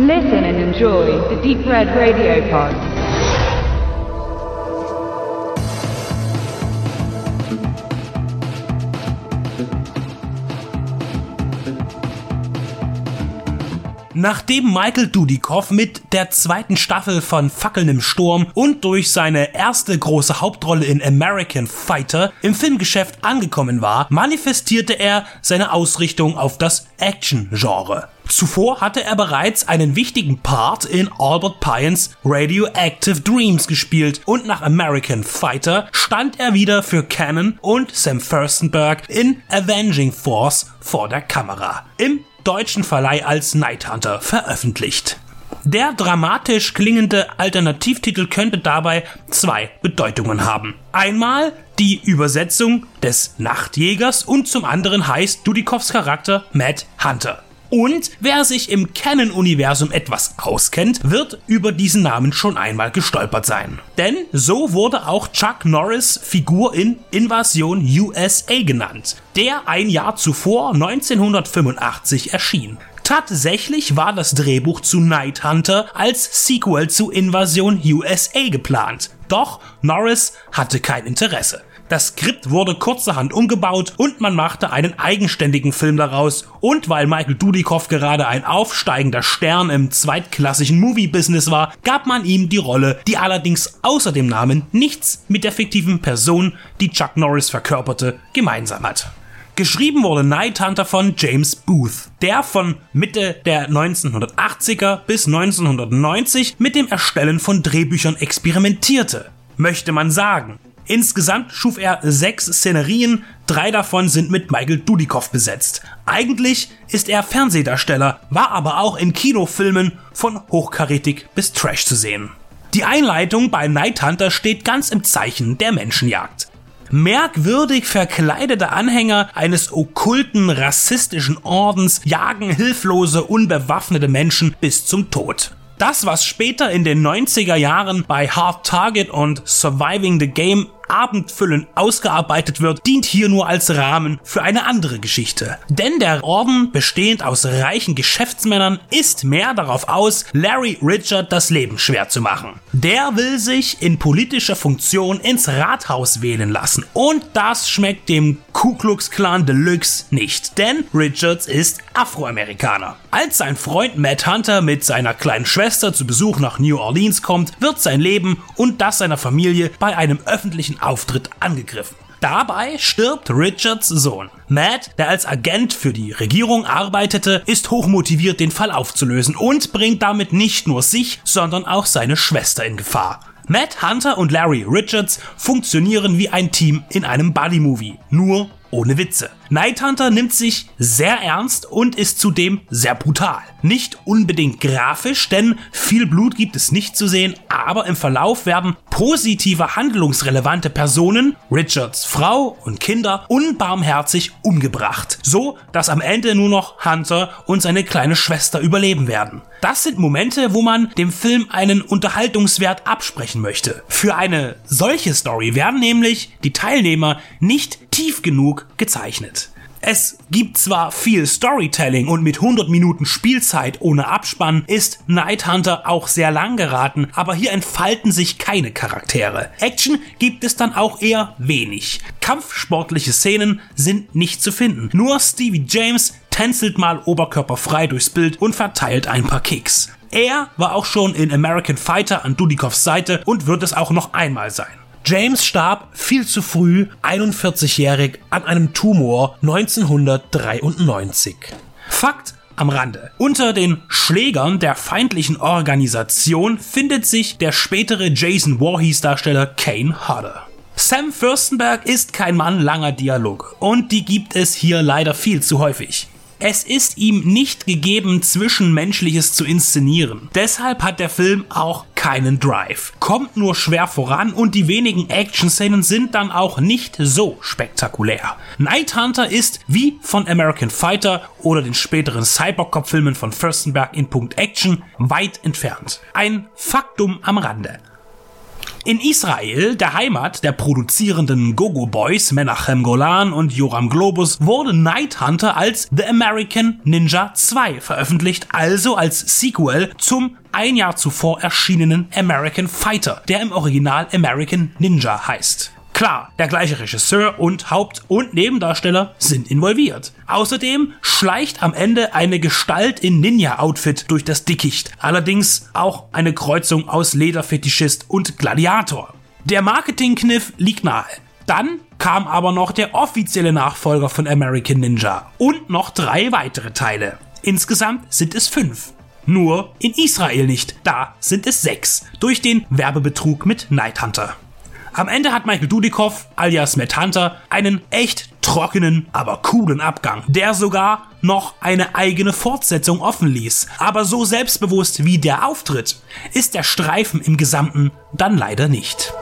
Listen and enjoy the Deep Red Radio Pod. Nachdem Michael Dudikoff mit der zweiten Staffel von Fackeln im Sturm und durch seine erste große Hauptrolle in American Fighter im Filmgeschäft angekommen war, manifestierte er seine Ausrichtung auf das Action-Genre. Zuvor hatte er bereits einen wichtigen Part in Albert Pyens Radioactive Dreams gespielt und nach American Fighter stand er wieder für Cannon und Sam Furstenberg in Avenging Force vor der Kamera. Im deutschen Verleih als Night Hunter veröffentlicht. Der dramatisch klingende Alternativtitel könnte dabei zwei Bedeutungen haben. Einmal die Übersetzung des Nachtjägers und zum anderen heißt Dudikovs Charakter Matt Hunter. Und wer sich im Canon-Universum etwas auskennt, wird über diesen Namen schon einmal gestolpert sein. Denn so wurde auch Chuck Norris Figur in Invasion USA genannt, der ein Jahr zuvor 1985 erschien. Tatsächlich war das Drehbuch zu Night Hunter als Sequel zu Invasion USA geplant. Doch Norris hatte kein Interesse. Das Skript wurde kurzerhand umgebaut und man machte einen eigenständigen Film daraus. Und weil Michael Dudikoff gerade ein aufsteigender Stern im zweitklassigen Movie-Business war, gab man ihm die Rolle, die allerdings außer dem Namen nichts mit der fiktiven Person, die Chuck Norris verkörperte, gemeinsam hat. Geschrieben wurde Night Hunter von James Booth, der von Mitte der 1980er bis 1990 mit dem Erstellen von Drehbüchern experimentierte, möchte man sagen. Insgesamt schuf er sechs Szenerien, drei davon sind mit Michael Dudikoff besetzt. Eigentlich ist er Fernsehdarsteller, war aber auch in Kinofilmen von Hochkarätig bis Trash zu sehen. Die Einleitung bei Night Hunter steht ganz im Zeichen der Menschenjagd. Merkwürdig verkleidete Anhänger eines okkulten rassistischen Ordens jagen hilflose, unbewaffnete Menschen bis zum Tod. Das, was später in den 90er Jahren bei Hard Target und Surviving the Game abendfüllend ausgearbeitet wird, dient hier nur als Rahmen für eine andere Geschichte. Denn der Orden, bestehend aus reichen Geschäftsmännern, ist mehr darauf aus, Larry Richard das Leben schwer zu machen. Der will sich in politischer Funktion ins Rathaus wählen lassen. Und das schmeckt dem Ku Klux Klan Deluxe nicht, denn Richards ist Afroamerikaner. Als sein Freund Matt Hunter mit seiner kleinen Schwester zu Besuch nach New Orleans kommt, wird sein Leben und das seiner Familie bei einem öffentlichen Auftritt angegriffen. Dabei stirbt Richards Sohn. Matt, der als Agent für die Regierung arbeitete, ist hochmotiviert, den Fall aufzulösen und bringt damit nicht nur sich, sondern auch seine Schwester in Gefahr. Matt Hunter und Larry Richards funktionieren wie ein Team in einem Buddy-Movie, nur ohne Witze. Night Hunter nimmt sich sehr ernst und ist zudem sehr brutal. Nicht unbedingt grafisch, denn viel Blut gibt es nicht zu sehen, aber im Verlauf werden positive handlungsrelevante Personen, Richards Frau und Kinder, unbarmherzig umgebracht. So, dass am Ende nur noch Hunter und seine kleine Schwester überleben werden. Das sind Momente, wo man dem Film einen Unterhaltungswert absprechen möchte. Für eine solche Story werden nämlich die Teilnehmer nicht tief genug gezeichnet. Es gibt zwar viel Storytelling und mit 100 Minuten Spielzeit ohne Abspann ist Night Hunter auch sehr lang geraten, aber hier entfalten sich keine Charaktere. Action gibt es dann auch eher wenig. Kampfsportliche Szenen sind nicht zu finden. Nur Stevie James tänzelt mal oberkörperfrei durchs Bild und verteilt ein paar Kicks. Er war auch schon in American Fighter an Dudikovs Seite und wird es auch noch einmal sein. James starb viel zu früh, 41-jährig, an einem Tumor 1993. Fakt am Rande. Unter den Schlägern der feindlichen Organisation findet sich der spätere Jason Voorhees Darsteller Kane Hodder. Sam Fürstenberg ist kein Mann langer Dialog und die gibt es hier leider viel zu häufig. Es ist ihm nicht gegeben, Zwischenmenschliches zu inszenieren. Deshalb hat der Film auch keinen Drive, kommt nur schwer voran und die wenigen Action-Szenen sind dann auch nicht so spektakulär. Night Hunter ist, wie von American Fighter oder den späteren Cybercop-Filmen von Furstenberg in Punkt Action, weit entfernt. Ein Faktum am Rande. In Israel, der Heimat der produzierenden Gogo Boys Menachem Golan und Joram Globus, wurde Night Hunter als The American Ninja 2 veröffentlicht, also als Sequel zum ein Jahr zuvor erschienenen American Fighter, der im Original American Ninja heißt. Klar, der gleiche Regisseur und Haupt- und Nebendarsteller sind involviert. Außerdem schleicht am Ende eine Gestalt in Ninja-Outfit durch das Dickicht. Allerdings auch eine Kreuzung aus Lederfetischist und Gladiator. Der Marketingkniff liegt nahe. Dann kam aber noch der offizielle Nachfolger von American Ninja und noch drei weitere Teile. Insgesamt sind es fünf. Nur in Israel nicht, da sind es sechs, durch den Werbebetrug mit Night Hunter. Am Ende hat Michael Dudikoff, alias Matt Hunter, einen echt trockenen, aber coolen Abgang, der sogar noch eine eigene Fortsetzung offen ließ. Aber so selbstbewusst wie der Auftritt ist der Streifen im Gesamten dann leider nicht.